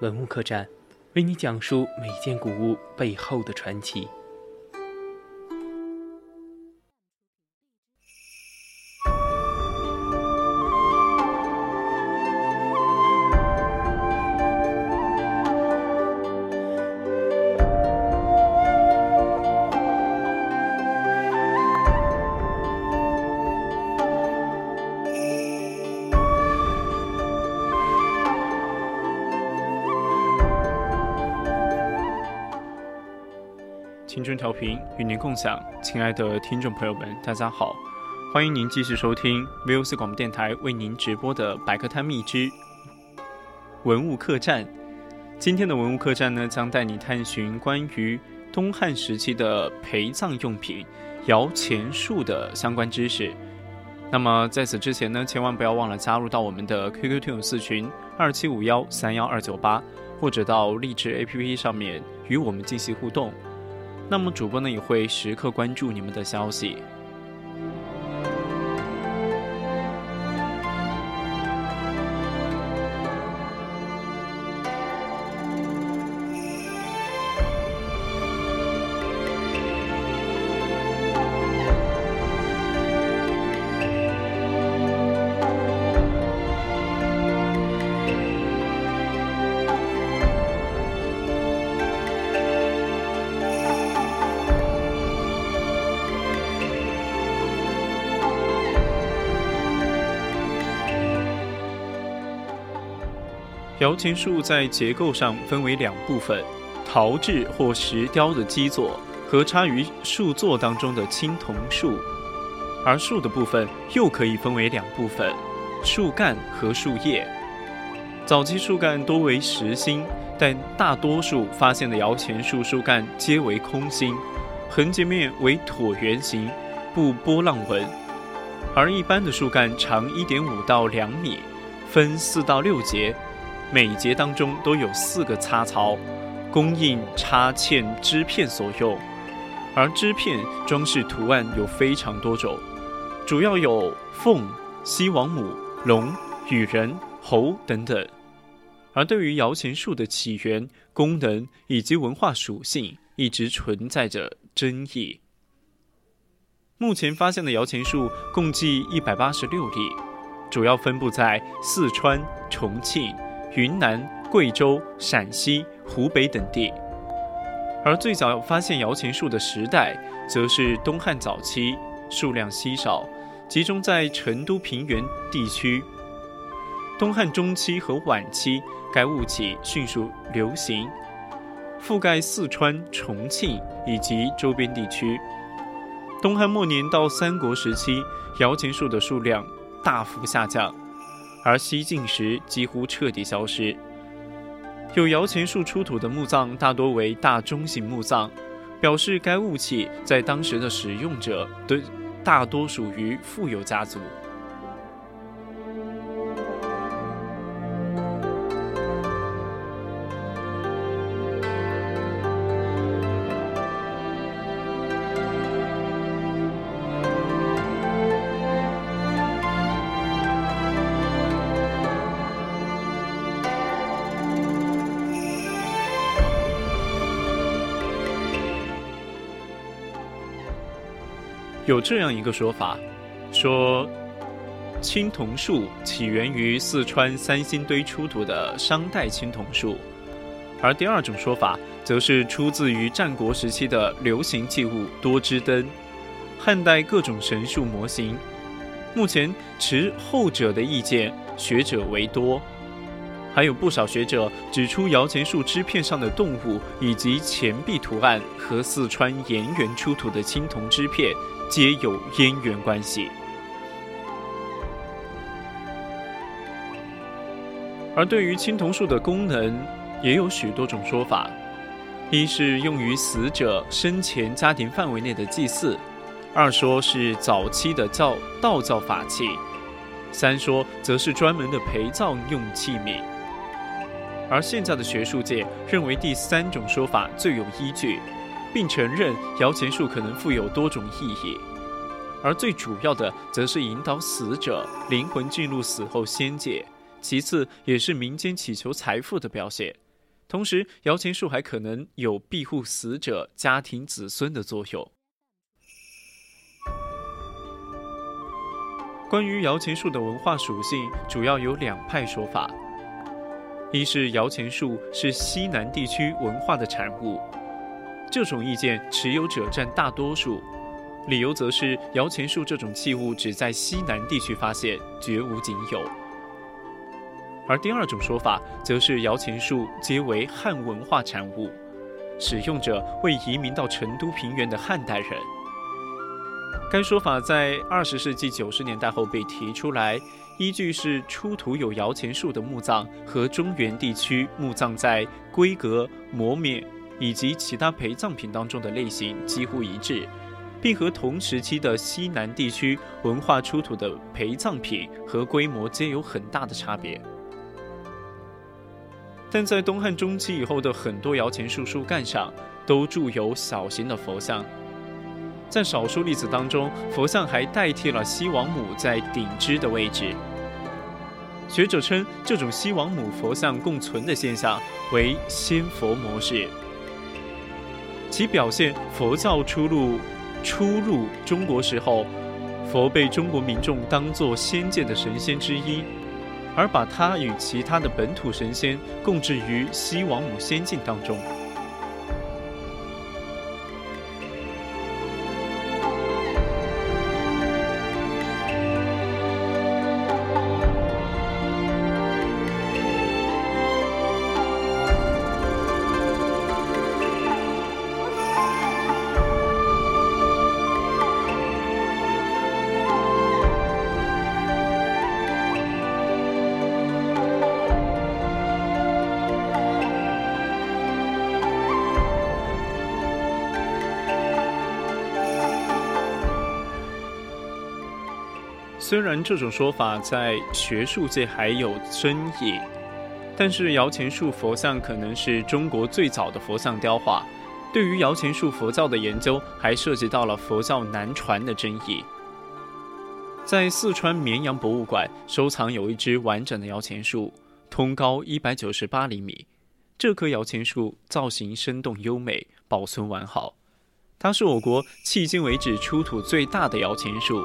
文物客栈，为你讲述每件古物背后的传奇。青春调频与您共享，亲爱的听众朋友们，大家好，欢迎您继续收听 VOC 广播电台为您直播的百科探秘之文物客栈。今天的文物客栈呢，将带你探寻关于东汉时期的陪葬用品摇钱树的相关知识。那么在此之前呢，千万不要忘了加入到我们的 QQ 听友四群二七五幺三幺二九八，或者到励志 APP 上面与我们进行互动。那么主播呢也会时刻关注你们的消息。摇钱树在结构上分为两部分：陶制或石雕的基座和插于树座当中的青铜树。而树的部分又可以分为两部分：树干和树叶。早期树干多为实心，但大多数发现的摇钱树树干皆为空心，横截面为椭圆形，不波浪纹。而一般的树干长一点五到两米，分四到六节。每节当中都有四个插槽，供应插嵌织片所用。而织片装饰图案有非常多种，主要有凤、西王母、龙、羽人、猴等等。而对于摇钱树的起源、功能以及文化属性，一直存在着争议。目前发现的摇钱树共计一百八十六例，主要分布在四川、重庆。云南、贵州、陕西、湖北等地，而最早发现摇钱树的时代，则是东汉早期，数量稀少，集中在成都平原地区。东汉中期和晚期，该物体迅速流行，覆盖四川、重庆以及周边地区。东汉末年到三国时期，摇钱树的数量大幅下降。而西晋时几乎彻底消失。有摇钱树出土的墓葬大多为大中型墓葬，表示该物器在当时的使用者的大多属于富有家族。有这样一个说法，说青铜树起源于四川三星堆出土的商代青铜树，而第二种说法则是出自于战国时期的流行器物多支灯、汉代各种神树模型。目前持后者的意见学者为多。还有不少学者指出，摇钱树支片上的动物以及钱币图案和四川盐源出土的青铜支片皆有渊源关系。而对于青铜树的功能，也有许多种说法：一是用于死者生前家庭范围内的祭祀；二说是早期的造道教法器；三说则是专门的陪葬用器皿。而现在的学术界认为第三种说法最有依据，并承认摇钱树可能富有多种意义。而最主要的，则是引导死者灵魂进入死后仙界；其次，也是民间祈求财富的表现。同时，摇钱树还可能有庇护死者家庭子孙的作用。关于摇钱树的文化属性，主要有两派说法：一是摇钱树是西南地区文化的产物，这种意见持有者占大多数。理由则是摇钱树这种器物只在西南地区发现，绝无仅有。而第二种说法则是摇钱树皆为汉文化产物，使用者为移民到成都平原的汉代人。该说法在二十世纪九十年代后被提出来，依据是出土有摇钱树的墓葬和中原地区墓葬在规格、磨面以及其他陪葬品当中的类型几乎一致。并和同时期的西南地区文化出土的陪葬品和规模皆有很大的差别。但在东汉中期以后的很多摇钱树树干上都铸有小型的佛像，在少数例子当中，佛像还代替了西王母在顶枝的位置。学者称这种西王母佛像共存的现象为仙佛模式，其表现佛教出入。初入中国时候，佛被中国民众当作仙界的神仙之一，而把他与其他的本土神仙共置于西王母仙境当中。虽然这种说法在学术界还有争议，但是摇钱树佛像可能是中国最早的佛像雕画。对于摇钱树佛教的研究，还涉及到了佛教南传的争议。在四川绵阳博物馆收藏有一只完整的摇钱树，通高一百九十八厘米。这棵摇钱树造型生动优美，保存完好。它是我国迄今为止出土最大的摇钱树。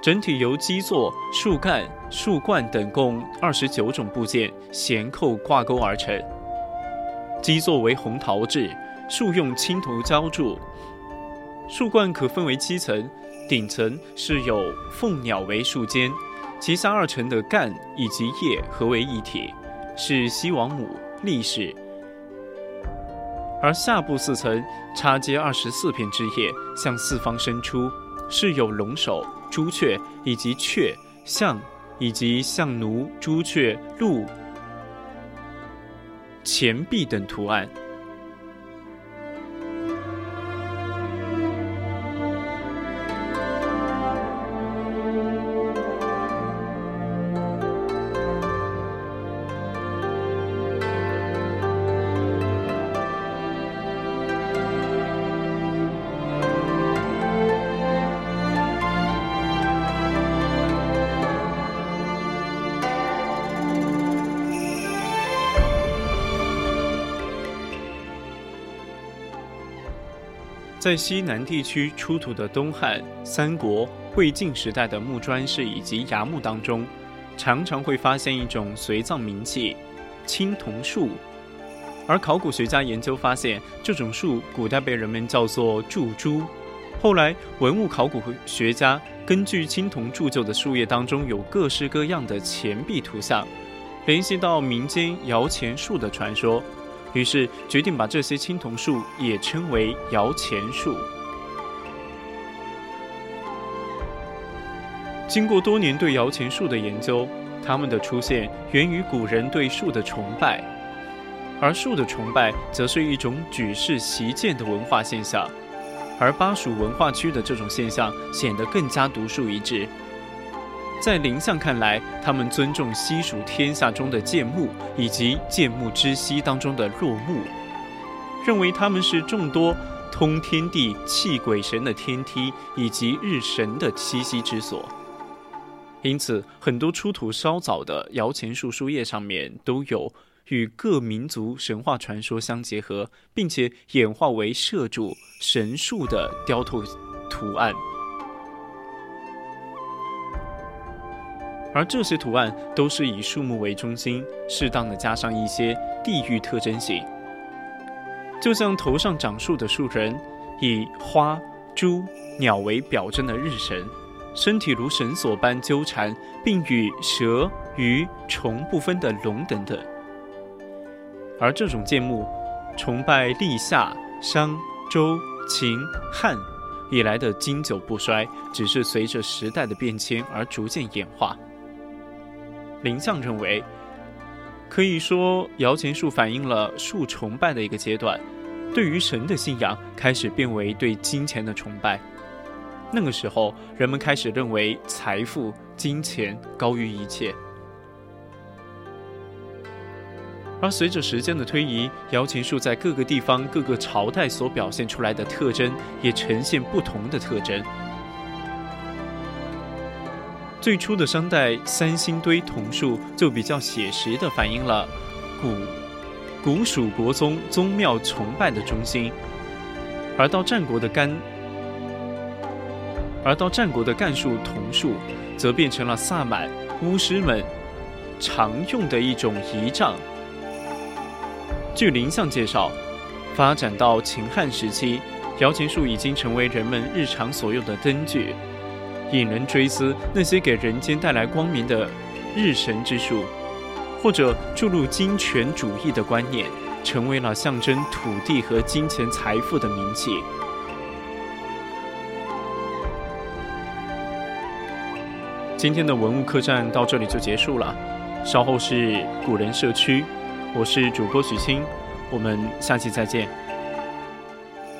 整体由基座、树干、树冠等共二十九种部件衔扣挂钩而成。基座为红陶制，树用青铜浇铸。树冠可分为七层，顶层是有凤鸟为树尖，其下二层的干以及叶合为一体，是西王母立式。而下部四层插接二十四片枝叶，向四方伸出，是有龙首。朱雀以及雀、象以及象奴、朱雀、鹿、钱币等图案。在西南地区出土的东汉、三国、魏晋时代的木砖室以及崖墓当中，常常会发现一种随葬名器——青铜树。而考古学家研究发现，这种树古代被人们叫做柱珠。后来，文物考古学家根据青铜铸就的树叶当中有各式各样的钱币图像，联系到民间摇钱树的传说。于是决定把这些青铜树也称为摇钱树。经过多年对摇钱树的研究，它们的出现源于古人对树的崇拜。而树的崇拜则是一种举世习见的文化现象，而巴蜀文化区的这种现象显得更加独树一帜。在林相看来，他们尊重西蜀天下中的建木，以及建木之西当中的落木，认为他们是众多通天地、气鬼神的天梯，以及日神的栖息之所。因此，很多出土稍早的摇钱树书页上面都有与各民族神话传说相结合，并且演化为社主神树的雕拓图案。而这些图案都是以树木为中心，适当的加上一些地域特征性，就像头上长树的树人，以花、猪、鸟为表征的日神，身体如绳索般纠缠，并与蛇、鱼、虫不分的龙等等。而这种建木，崇拜立夏、商、周、秦、汉以来的经久不衰，只是随着时代的变迁而逐渐演化。林相认为，可以说摇钱树反映了树崇拜的一个阶段，对于神的信仰开始变为对金钱的崇拜。那个时候，人们开始认为财富、金钱高于一切。而随着时间的推移，摇钱树在各个地方、各个朝代所表现出来的特征，也呈现不同的特征。最初的商代三星堆铜树就比较写实的反映了古古蜀国宗宗庙崇拜的中心，而到战国的干，而到战国的干树铜树，则变成了萨满巫师们常用的一种仪仗。据林相介绍，发展到秦汉时期，摇钱树已经成为人们日常所用的灯具。引人追思那些给人间带来光明的日神之术，或者注入金权主义的观念，成为了象征土地和金钱财富的名器。今天的文物客栈到这里就结束了，稍后是古人社区，我是主播许清，我们下期再见。